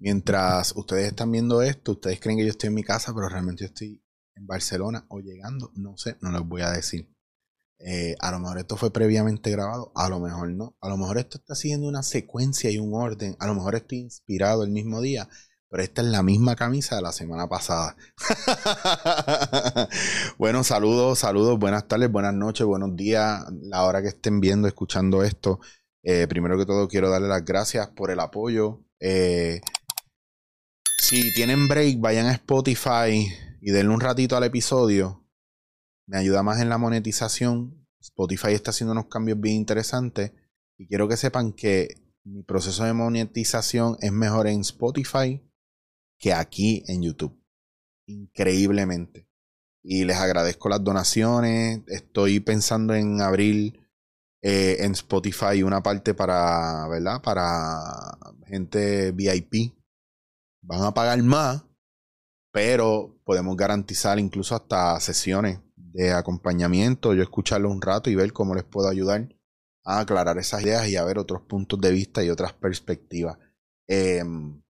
Mientras ustedes están viendo esto, ustedes creen que yo estoy en mi casa, pero realmente yo estoy en Barcelona o llegando. No sé, no les voy a decir. Eh, a lo mejor esto fue previamente grabado, a lo mejor no. A lo mejor esto está siguiendo una secuencia y un orden. A lo mejor estoy inspirado el mismo día, pero esta es la misma camisa de la semana pasada. bueno, saludos, saludos, buenas tardes, buenas noches, buenos días, la hora que estén viendo, escuchando esto. Eh, primero que todo, quiero darle las gracias por el apoyo. Eh, si tienen break, vayan a Spotify y denle un ratito al episodio. Me ayuda más en la monetización. Spotify está haciendo unos cambios bien interesantes. Y quiero que sepan que mi proceso de monetización es mejor en Spotify que aquí en YouTube. Increíblemente. Y les agradezco las donaciones. Estoy pensando en abrir eh, en Spotify una parte para, ¿verdad? Para gente VIP. Van a pagar más, pero podemos garantizar incluso hasta sesiones de acompañamiento, yo escucharlo un rato y ver cómo les puedo ayudar a aclarar esas ideas y a ver otros puntos de vista y otras perspectivas. Em,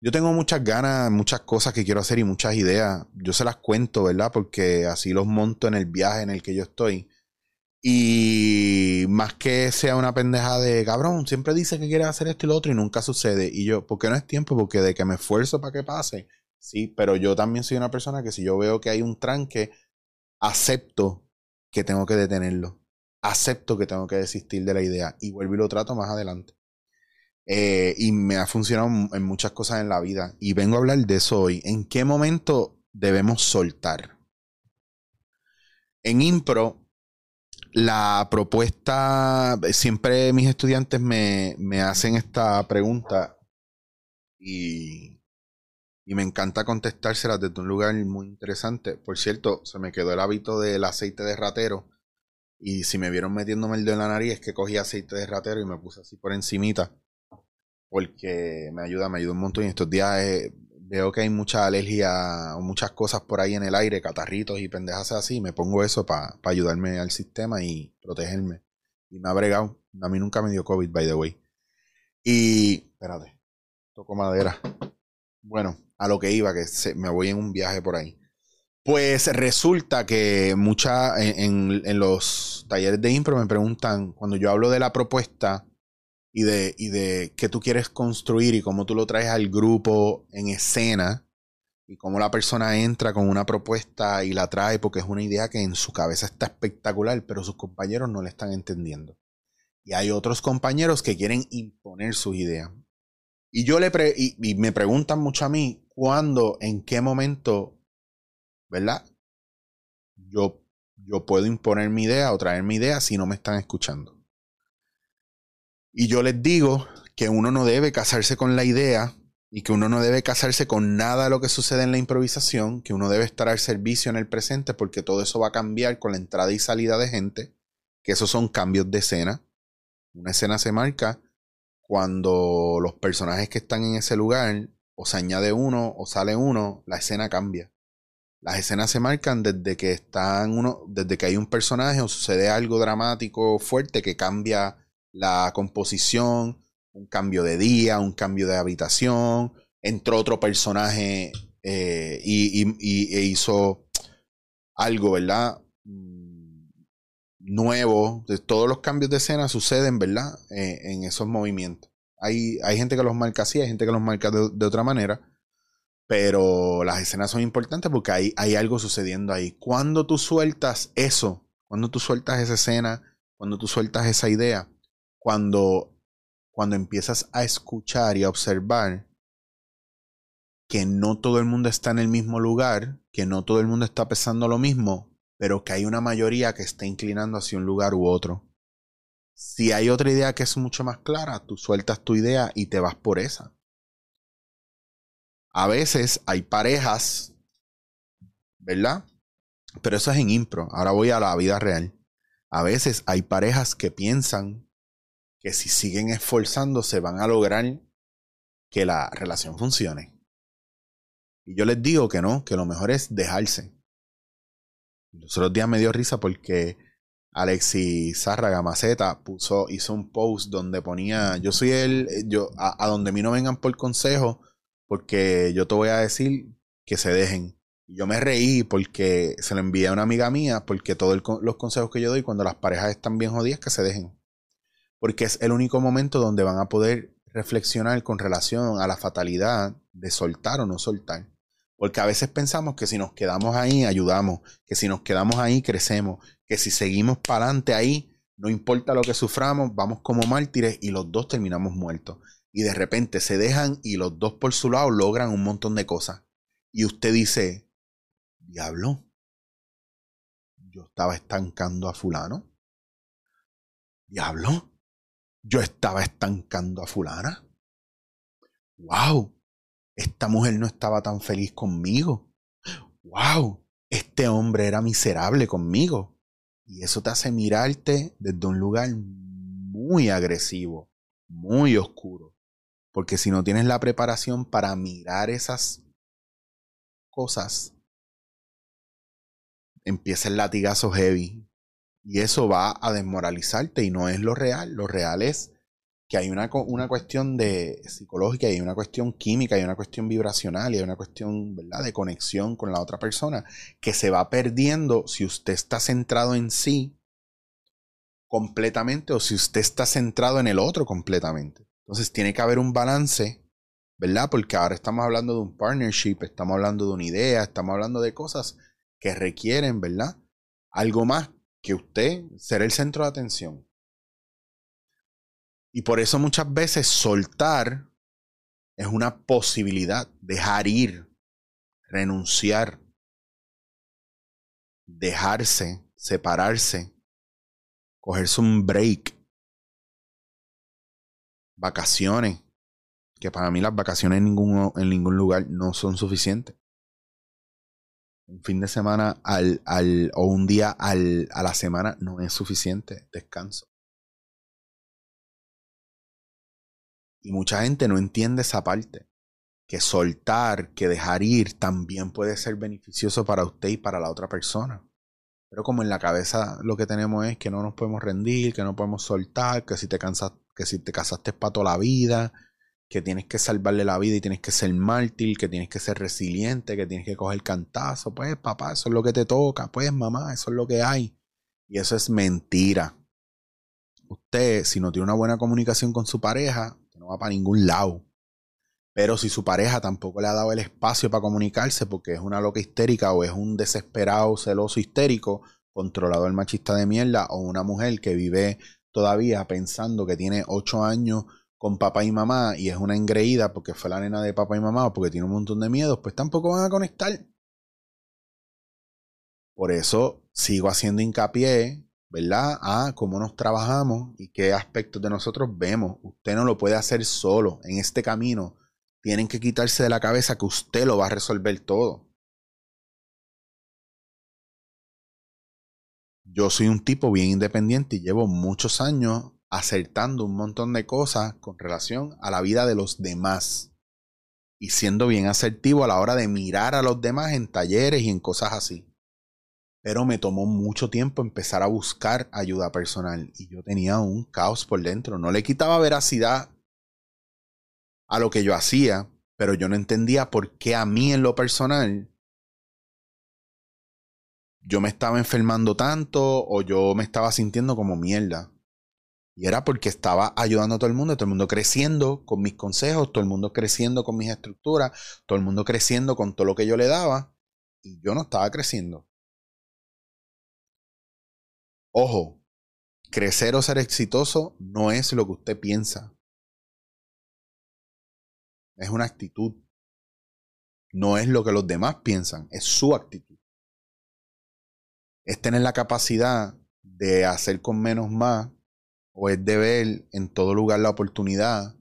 yo tengo muchas ganas, muchas cosas que quiero hacer y muchas ideas. Yo se las cuento, ¿verdad? Porque así los monto en el viaje en el que yo estoy. Y más que sea una pendeja de cabrón, siempre dice que quiere hacer esto y lo otro y nunca sucede. Y yo, ¿por qué no es tiempo? Porque de que me esfuerzo para que pase. Sí, pero yo también soy una persona que si yo veo que hay un tranque, acepto que tengo que detenerlo. Acepto que tengo que desistir de la idea y vuelvo y lo trato más adelante. Eh, y me ha funcionado en muchas cosas en la vida. Y vengo a hablar de eso hoy. ¿En qué momento debemos soltar? En impro la propuesta, siempre mis estudiantes me, hacen esta pregunta y, y, me encanta contestársela desde un lugar muy interesante. Por cierto, se me quedó el hábito del aceite de ratero y si me vieron metiéndome el dedo en la nariz es que cogí aceite de ratero y me puse así por encimita porque me ayuda, me ayuda un montón y estos días... Eh, veo que hay mucha alergia o muchas cosas por ahí en el aire, catarritos y pendejas así, me pongo eso para ayudarme al sistema y protegerme. Y me ha bregado. A mí nunca me dio COVID, by the way. Y, espérate, toco madera. Bueno, a lo que iba, que me voy en un viaje por ahí. Pues resulta que mucha, en, en los talleres de impro me preguntan, cuando yo hablo de la propuesta, y de, y de qué tú quieres construir y cómo tú lo traes al grupo en escena y cómo la persona entra con una propuesta y la trae porque es una idea que en su cabeza está espectacular, pero sus compañeros no le están entendiendo. Y hay otros compañeros que quieren imponer sus ideas. Y yo le y, me preguntan mucho a mí cuándo, en qué momento, ¿verdad? Yo, yo puedo imponer mi idea o traer mi idea si no me están escuchando. Y yo les digo que uno no debe casarse con la idea y que uno no debe casarse con nada de lo que sucede en la improvisación, que uno debe estar al servicio en el presente porque todo eso va a cambiar con la entrada y salida de gente, que esos son cambios de escena. Una escena se marca cuando los personajes que están en ese lugar o se añade uno o sale uno, la escena cambia. Las escenas se marcan desde que están uno, desde que hay un personaje o sucede algo dramático fuerte que cambia la composición, un cambio de día, un cambio de habitación, entró otro personaje eh, y, e hizo algo, ¿verdad? Mm, nuevo. Todos los cambios de escena suceden, ¿verdad? Eh, en esos movimientos. Hay, hay, gente que los marca así, hay gente que los marca de, otra manera. Pero las escenas son importantes porque hay, hay algo sucediendo ahí. Cuando tú sueltas eso, cuando tú sueltas esa escena, cuando tú sueltas esa idea, cuando, cuando empiezas a escuchar y a observar que no todo el mundo está en el mismo lugar, que no todo el mundo está pensando lo mismo, pero que hay una mayoría que está inclinando hacia un lugar u otro. Si hay otra idea que es mucho más clara, tú sueltas tu idea y te vas por esa. A veces hay parejas, ¿verdad? Pero eso es en impro. Ahora voy a la vida real. A veces hay parejas que piensan que si siguen esforzándose van a lograr que la relación funcione. Y yo les digo que no, que lo mejor es dejarse. Los otros días me dio risa porque Alexis Zárraga Maceta puso, hizo un post donde ponía, yo soy el, yo, a, donde a mí no vengan por consejo, porque yo te voy a decir que se dejen. Y yo me reí porque se lo envié a una amiga mía, porque todos los consejos que yo doy cuando las parejas están bien jodidas, que se dejen. Porque es el único momento donde van a poder reflexionar con relación a la fatalidad de soltar o no soltar. Porque a veces pensamos que si nos quedamos ahí, ayudamos, que si nos quedamos ahí, crecemos, que si seguimos para adelante ahí, no importa lo que suframos, vamos como mártires y los dos terminamos muertos. Y de repente se dejan y los dos por su lado logran un montón de cosas. Y usted dice, diablo, yo estaba estancando a fulano. Diablo, yo estaba estancando a fulana. ¡Wow! Esta mujer no estaba tan feliz conmigo. ¡Wow! Este hombre era miserable conmigo. Y eso te hace mirarte desde un lugar muy agresivo, muy oscuro. Porque si no tienes la preparación para mirar esas cosas, empieza el latigazo heavy, y eso va a desmoralizarte y no es lo real. Lo real es que hay una, una cuestión de psicológica, hay una cuestión química, hay una cuestión vibracional y hay una cuestión ¿verdad? de conexión con la otra persona que se va perdiendo si usted está centrado en sí completamente o si usted está centrado en el otro completamente. Entonces tiene que haber un balance, ¿verdad? Porque ahora estamos hablando de un partnership, estamos hablando de una idea, estamos hablando de cosas que requieren, ¿verdad? Algo más que usted será el centro de atención. Y por eso muchas veces soltar es una posibilidad, dejar ir, renunciar, dejarse, separarse, cogerse un break, vacaciones, que para mí las vacaciones en ningún, en ningún lugar no son suficientes un fin de semana al, al, o un día al, a la semana no es suficiente descanso. Y mucha gente no entiende esa parte. Que soltar, que dejar ir también puede ser beneficioso para usted y para la otra persona. Pero como en la cabeza lo que tenemos es que no nos podemos rendir, que no podemos soltar, que si te cansas, que si te casaste para toda la vida, que tienes que salvarle la vida y tienes que ser mártir, que tienes que ser resiliente, que tienes que coger cantazo. Pues papá, eso es lo que te toca. Pues mamá, eso es lo que hay. Y eso es mentira. Usted, si no tiene una buena comunicación con su pareja, no va para ningún lado. Pero si su pareja tampoco le ha dado el espacio para comunicarse porque es una loca histérica o es un desesperado, celoso, histérico, controlador machista de mierda o una mujer que vive todavía pensando que tiene ocho años con papá y mamá y es una engreída porque fue la nena de papá y mamá o porque tiene un montón de miedos, pues tampoco van a conectar. Por eso sigo haciendo hincapié, ¿verdad? A cómo nos trabajamos y qué aspectos de nosotros vemos. Usted no lo puede hacer solo. En este camino tienen que quitarse de la cabeza que usted lo va a resolver todo. Yo soy un tipo bien independiente y llevo muchos años acertando un montón de cosas con relación a la vida de los demás y siendo bien asertivo a la hora de mirar a los demás en talleres y en cosas así. Pero me tomó mucho tiempo empezar a buscar ayuda personal y yo tenía un caos por dentro. No le quitaba veracidad a lo que yo hacía, pero yo no entendía por qué a mí en lo personal yo me estaba enfermando tanto o yo me estaba sintiendo como mierda. Y era porque estaba ayudando a todo el mundo, todo el mundo creciendo con mis consejos, todo el mundo creciendo con mis estructuras, todo el mundo creciendo con todo lo que yo le daba. Y yo no estaba creciendo. Ojo, crecer o ser exitoso no es lo que usted piensa. Es una actitud. No es lo que los demás piensan, es su actitud. Es tener la capacidad de hacer con menos más o es de ver en todo lugar la oportunidad,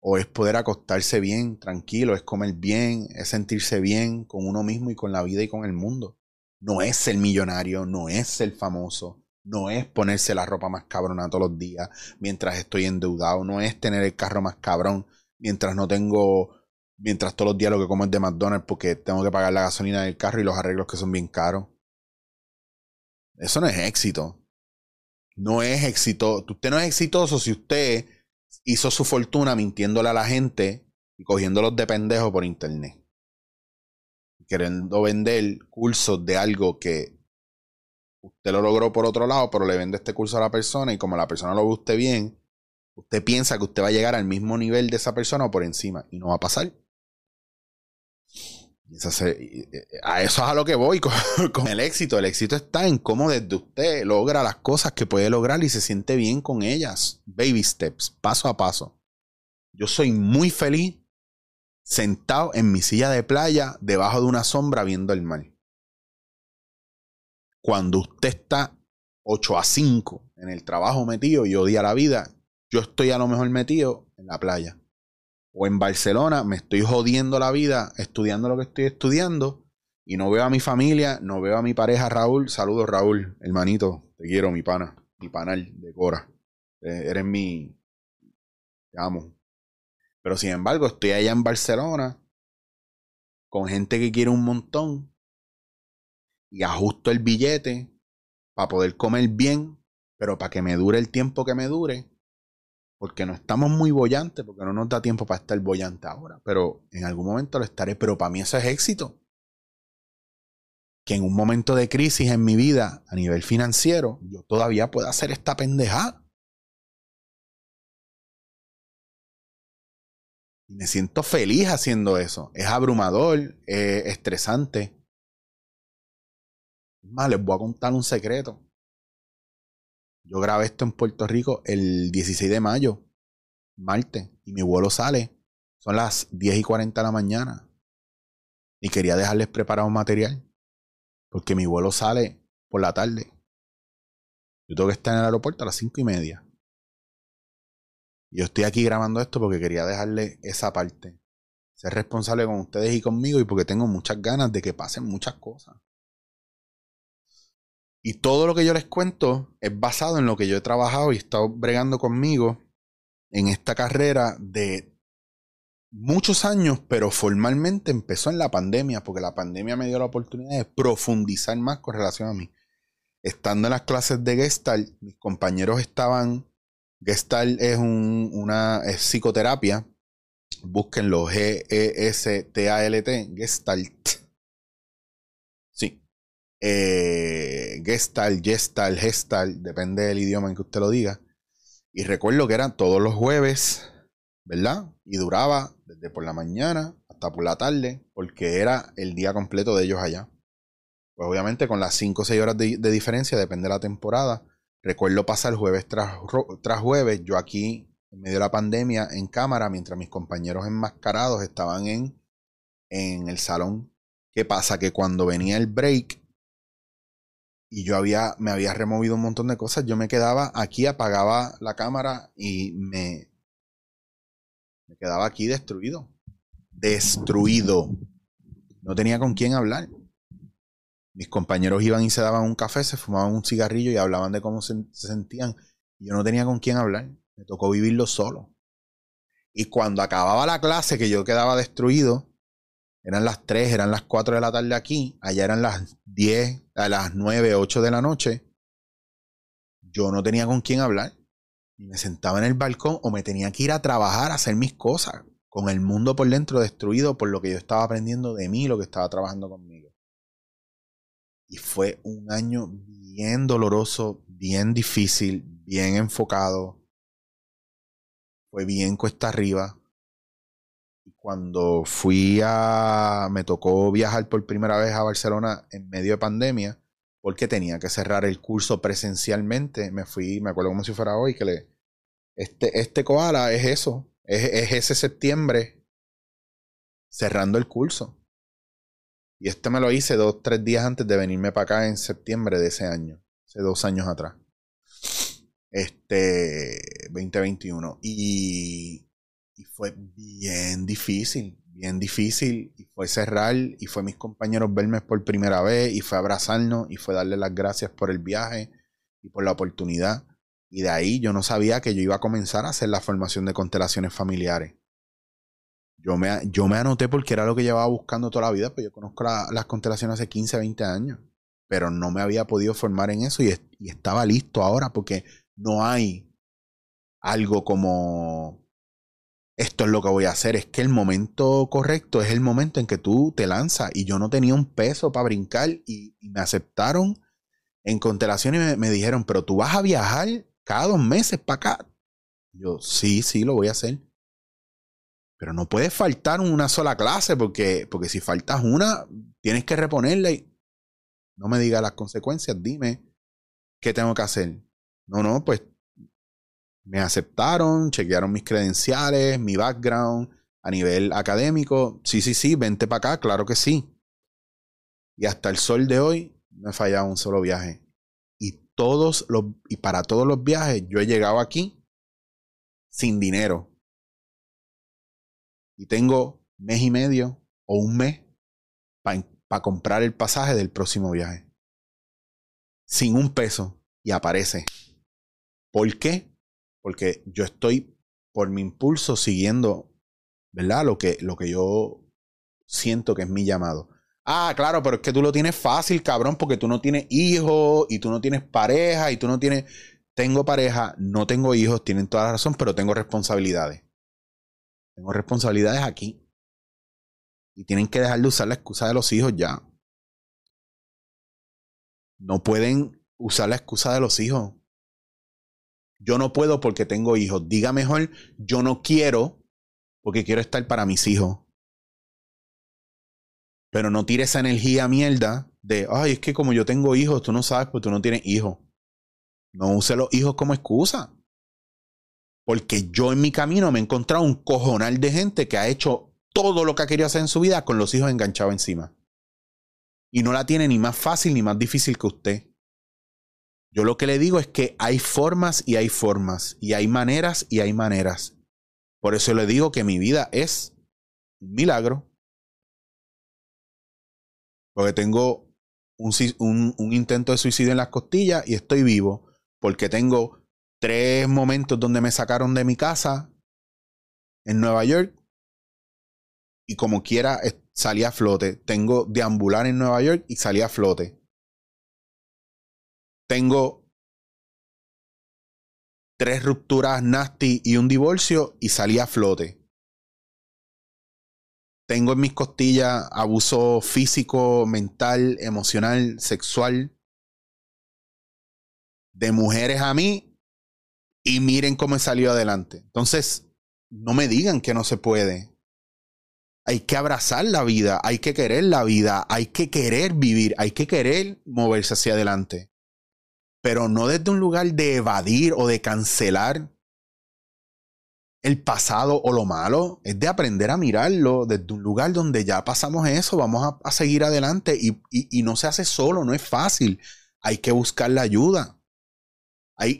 o es poder acostarse bien, tranquilo, es comer bien, es sentirse bien con uno mismo y con la vida y con el mundo. No es ser millonario, no es ser famoso, no es ponerse la ropa más cabrona todos los días mientras estoy endeudado, no es tener el carro más cabrón mientras no tengo, mientras todos los días lo que como es de McDonald's porque tengo que pagar la gasolina del carro y los arreglos que son bien caros. Eso no es éxito. No es exitoso. Usted no es exitoso si usted hizo su fortuna mintiéndole a la gente y cogiéndolos de pendejo por internet. Queriendo vender cursos de algo que usted lo logró por otro lado, pero le vende este curso a la persona y como la persona lo ve usted bien, usted piensa que usted va a llegar al mismo nivel de esa persona o por encima y no va a pasar. A eso es a lo que voy con, con, el éxito. El éxito está en cómo desde usted logra las cosas que puede lograr y se siente bien con ellas. Baby steps, paso a paso. Yo soy muy feliz sentado en mi silla de playa debajo de una sombra viendo el mar. Cuando usted está 8 a 5 en el trabajo metido y odia la vida, yo estoy a lo mejor metido en la playa. O en Barcelona me estoy jodiendo la vida estudiando lo que estoy estudiando y no veo a mi familia, no veo a mi pareja Raúl. Saludos Raúl, hermanito, te quiero, mi pana, mi panal de Cora. Eh, eres mi... Te amo. Pero sin embargo, estoy allá en Barcelona con gente que quiere un montón y ajusto el billete para poder comer bien, pero para que me dure el tiempo que me dure, porque no estamos muy bollantes, porque no nos da tiempo para estar bollante ahora, pero en algún momento lo estaré, pero para mí eso es éxito. Que en un momento de crisis en mi vida a nivel financiero, yo todavía pueda hacer esta pendejada. me siento feliz haciendo eso. Es abrumador, es estresante. Más, les voy a contar un secreto. Yo grabé esto en Puerto Rico el 16 de mayo, martes, y mi vuelo sale. Son las 10 y 40 de la mañana. Y quería dejarles preparado un material. Porque mi vuelo sale por la tarde. Yo tengo que estar en el aeropuerto a las 5 y media. Yo estoy aquí grabando esto porque quería dejarle esa parte. Ser responsable con ustedes y conmigo y porque tengo muchas ganas de que pasen muchas cosas. Y todo lo que yo les cuento es basado en lo que yo he trabajado y he estado bregando conmigo en esta carrera de muchos años, pero formalmente empezó en la pandemia, porque la pandemia me dio la oportunidad de profundizar más con relación a mí. Estando en las clases de Gestalt, mis compañeros estaban Gestalt es una psicoterapia. Búsquenlo, G-E-S-T-A-L-T, Gestalt. Eh, Gestalt, Gestalt, Gestalt, depende del idioma en que usted lo diga. Y recuerdo que eran todos los jueves, ¿verdad? Y duraba desde por la mañana hasta por la tarde, porque era el día completo de ellos allá. Pues obviamente con las 5 o 6 horas de diferencia, depende de la temporada Recuerdo pasar jueves tras, tras jueves, yo aquí en medio de la pandemia en cámara, mientras mis compañeros enmascarados estaban en, en el salón. ¿Qué pasa? Que cuando venía el break y yo había, me había removido un montón de cosas, yo me quedaba aquí, apagaba la cámara y me, me quedaba aquí destruido. Destruido. No tenía con quién hablar mis compañeros iban y se daban un café, se fumaban un cigarrillo y hablaban de cómo se, sentían. Y yo no tenía con quién hablar. Me tocó vivirlo solo. Y cuando acababa la clase, que yo quedaba destruido, eran las 3, eran las 4 de la tarde aquí, allá eran las 10, a las 9, 8 de la noche. Yo no tenía con quién hablar. Y me sentaba en el balcón o me tenía que ir a trabajar, a hacer mis cosas, con el mundo por dentro destruido por lo que yo estaba aprendiendo de mí, lo que estaba trabajando conmigo. Y fue un año bien doloroso, bien difícil, bien enfocado. Fue bien cuesta arriba. Cuando fui a... me tocó viajar por primera vez a Barcelona en medio de pandemia, porque tenía que cerrar el curso presencialmente. Me fui, me acuerdo como si fuera hoy, que le... Este, este koala es eso, es, es ese septiembre cerrando el curso. Y este me lo hice dos, tres días antes de venirme para acá en septiembre de ese año, hace dos años atrás. Este 2021. Y, y fue bien difícil, bien difícil. Y fue cerrar, y fue mis compañeros verme por primera vez, y fue abrazarnos, y fue darle las gracias por el viaje y por la oportunidad. Y de ahí yo no sabía que yo iba a comenzar a hacer la formación de constelaciones familiares. Yo me, anoté porque era lo que llevaba buscando toda la vida, pues yo conozco las constelaciones hace 15, 20 años. pero no me había podido formar en eso y estaba listo ahora porque no hay algo como esto es lo que voy a hacer. Es que el momento correcto es el momento en que tú te lanzas. Y yo no tenía un peso para brincar y, me aceptaron en constelación y me, dijeron, pero tú vas a viajar cada dos meses para acá. Yo, sí, sí, lo voy a hacer. Pero no puedes faltar una sola clase porque, porque si faltas una, tienes que reponerla y no me digas las consecuencias, dime qué tengo que hacer. No, no, pues me aceptaron, chequearon mis credenciales, mi background a nivel académico. Sí, sí, sí, vente para acá, claro que sí. Y hasta el sol de hoy no he fallado un solo viaje. Y todos los y para todos los viajes yo he llegado aquí sin dinero. Y tengo mes y medio o un mes para comprar el pasaje del próximo viaje. Sin un peso. Y aparece. ¿Por qué? Porque yo estoy por mi impulso siguiendo, ¿verdad? Lo que, lo que yo siento que es mi llamado. Ah, claro, pero es que tú lo tienes fácil, cabrón, porque tú no tienes hijos y tú no tienes pareja y tú no tienes... Tengo pareja, no tengo hijos, tienen toda la razón, pero tengo responsabilidades. Tengo responsabilidades aquí. Y tienen que dejar de usar la excusa de los hijos ya. No pueden usar la excusa de los hijos. Yo no puedo porque tengo hijos. Diga mejor, yo no quiero porque quiero estar para mis hijos. Pero no tire esa energía mierda de, ay, es que como yo tengo hijos, tú no sabes porque tú no tienes hijos. No use los hijos como excusa. Porque yo en mi camino me he encontrado un cojonal de gente que ha hecho todo lo que ha querido hacer en su vida con los hijos enganchados encima. Y no la tiene ni más fácil ni más difícil que usted. Yo lo que le digo es que hay formas y hay formas, y hay maneras y hay maneras. Por eso le digo que mi vida es un milagro. Porque tengo un, un, intento de suicidio en las costillas y estoy vivo. Porque tengo tres momentos donde me sacaron de mi casa en Nueva York. Y como quiera salí a flote. Tengo deambular en Nueva York y salí a flote tengo tres rupturas nasty y un divorcio y salí a flote. Tengo en mis costillas abuso físico, mental, emocional, sexual de mujeres a mí y miren cómo he salido adelante. Entonces, no me digan que no se puede. Hay que abrazar la vida, hay que querer la vida, hay que querer vivir, hay que querer moverse hacia adelante pero no desde un lugar de evadir o de cancelar el pasado o lo malo, es de aprender a mirarlo desde un lugar donde ya pasamos eso, vamos a, seguir adelante y, y no se hace solo, no es fácil, hay que buscar la ayuda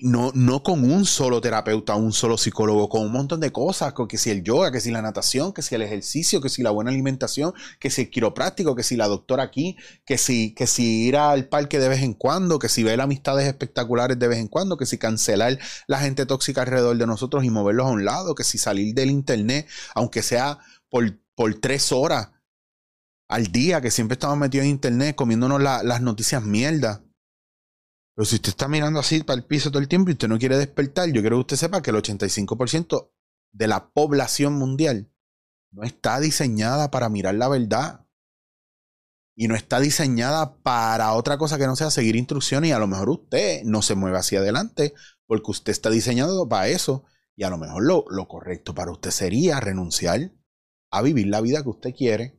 no, no con un solo terapeuta, un solo psicólogo, con un montón de cosas, que si el yoga, que si la natación, que si el ejercicio, que si la buena alimentación, que si el quiropráctico, que si la doctora aquí, que si, que si ir al parque de vez en cuando, que si ver amistades espectaculares de vez en cuando, que si cancelar la gente tóxica alrededor de nosotros y moverlos a un lado, que si salir del internet, aunque sea por, por tres horas al día, que siempre estamos metidos en internet comiéndonos las noticias mierda pero si usted está mirando así para el piso todo el tiempo y usted no quiere despertar, yo quiero que usted sepa que el 85% de la población mundial no está diseñada para mirar la verdad. Y no está diseñada para otra cosa que no sea seguir instrucciones. Y a lo mejor usted no se mueve hacia adelante porque usted está diseñado para eso. Y a lo mejor lo, lo correcto para usted sería renunciar a vivir la vida que usted quiere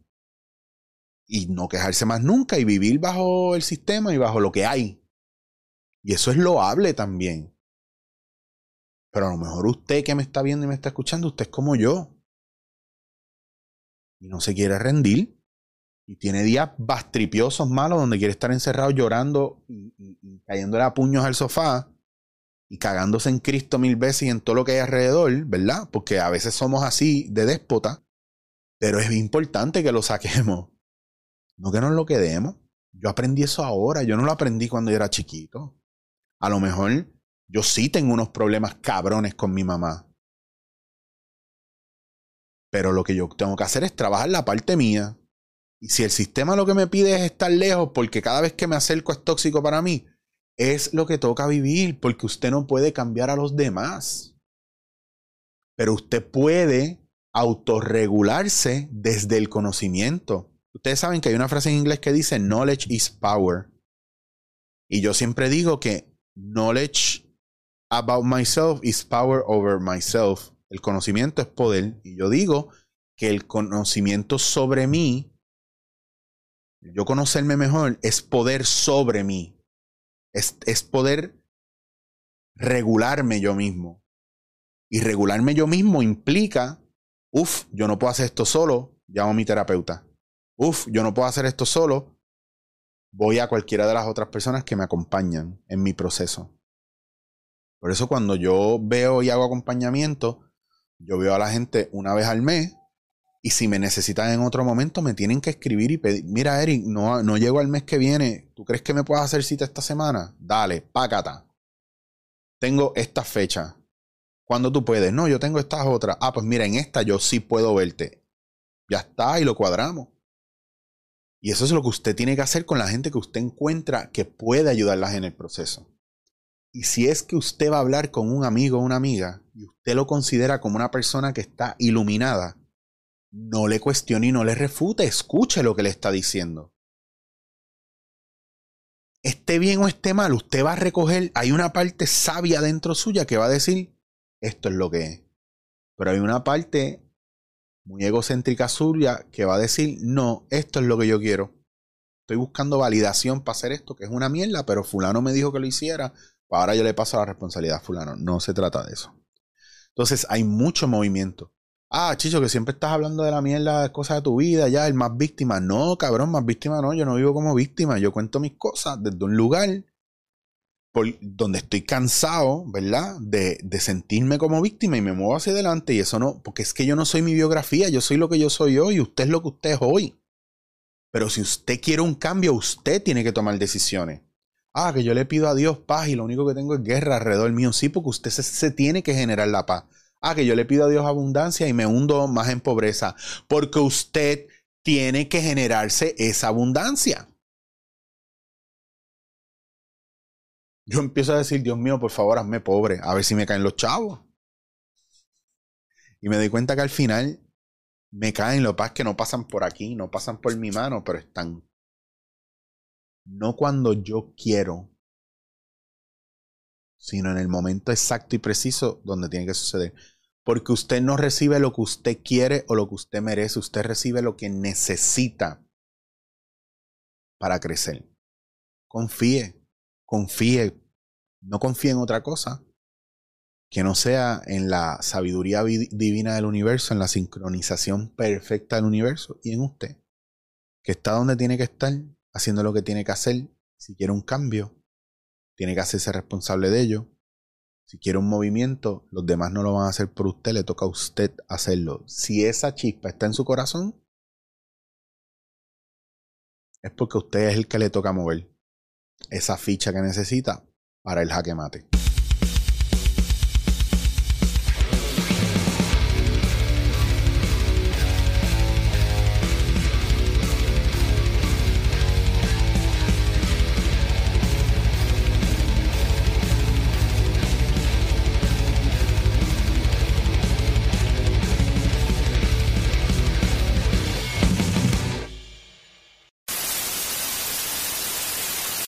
y no quejarse más nunca y vivir bajo el sistema y bajo lo que hay y eso es loable también. Pero a lo mejor usted que me está viendo y me está escuchando, usted es como yo. Y no se quiere rendir. Y tiene días bastripiosos malos donde quiere estar encerrado llorando y, cayéndole a puños al sofá y cagándose en Cristo mil veces y en todo lo que hay alrededor, ¿verdad? Porque a veces somos así de déspota. Pero es importante que lo saquemos. No que nos lo quedemos. Yo aprendí eso ahora. Yo no lo aprendí cuando yo era chiquito. A lo mejor yo sí tengo unos problemas cabrones con mi mamá. Pero lo que yo tengo que hacer es trabajar la parte mía. Y si el sistema lo que me pide es estar lejos porque cada vez que me acerco es tóxico para mí, es lo que toca vivir porque usted no puede cambiar a los demás. Pero usted puede autorregularse desde el conocimiento. Ustedes saben que hay una frase en inglés que dice knowledge is power. Y yo siempre digo que knowledge about myself is power over myself. El conocimiento es poder. Y yo digo que el conocimiento sobre mí, yo conocerme mejor, es poder sobre mí. Es, es poder regularme yo mismo. Y regularme yo mismo implica, uff, yo no puedo hacer esto solo, llamo a mi terapeuta. Uf, yo no puedo hacer esto solo, voy a cualquiera de las otras personas que me acompañan en mi proceso. Por eso cuando yo veo y hago acompañamiento, yo veo a la gente una vez al mes y si me necesitan en otro momento me tienen que escribir y pedir, mira Eric, no, no llego al mes que viene, ¿tú crees que me puedas hacer cita esta semana? Dale, pácata. Tengo esta fecha. ¿Cuándo tú puedes? No, yo tengo estas otras. Ah, pues mira, en esta yo sí puedo verte. Ya está, y lo cuadramos. Y eso es lo que usted tiene que hacer con la gente que usted encuentra que puede ayudarlas en el proceso. Y si es que usted va a hablar con un amigo o una amiga y usted lo considera como una persona que está iluminada, no le cuestione y no le refute, escuche lo que le está diciendo. Esté bien o esté mal, usted va a recoger, hay una parte sabia dentro suya que va a decir, esto es lo que es. Pero hay una parte muy egocéntrica suya que va a decir, no, esto es lo que yo quiero. Estoy buscando validación para hacer esto, que es una mierda, pero fulano me dijo que lo hiciera, pues ahora yo le paso la responsabilidad a fulano. No se trata de eso. Entonces hay mucho movimiento. Ah, Chicho, que siempre estás hablando de la mierda, cosas de tu vida, ya, el más víctima. No, cabrón, más víctima no, yo no vivo como víctima, yo cuento mis cosas desde un lugar donde estoy cansado, ¿verdad? De, de, sentirme como víctima y me muevo hacia adelante y eso no, porque es que yo no soy mi biografía, yo soy lo que yo soy hoy y usted es lo que usted es hoy. Pero si usted quiere un cambio, usted tiene que tomar decisiones. Ah, que yo le pido a Dios paz y lo único que tengo es guerra alrededor mío. Sí, porque usted se, se tiene que generar la paz. Ah, que yo le pido a Dios abundancia y me hundo más en pobreza. Porque usted tiene que generarse esa abundancia. Yo empiezo a decir, Dios mío, por favor, hazme pobre, a ver si me caen los chavos. Y me doy cuenta que al final me caen, lo que que no pasan por aquí, no pasan por mi mano, pero están. No cuando yo quiero, sino en el momento exacto y preciso donde tiene que suceder. Porque usted no recibe lo que usted quiere o lo que usted merece, usted recibe lo que necesita para crecer. Confíe, confíe, no confíe en otra cosa que no sea en la sabiduría divina del universo, en la sincronización perfecta del universo y en usted, que está donde tiene que estar, haciendo lo que tiene que hacer. Si quiere un cambio, tiene que hacerse responsable de ello. Si quiere un movimiento, los demás no lo van a hacer por usted, le toca a usted hacerlo. Si esa chispa está en su corazón, es porque usted es el que le toca mover esa ficha que necesita para el jaque mate.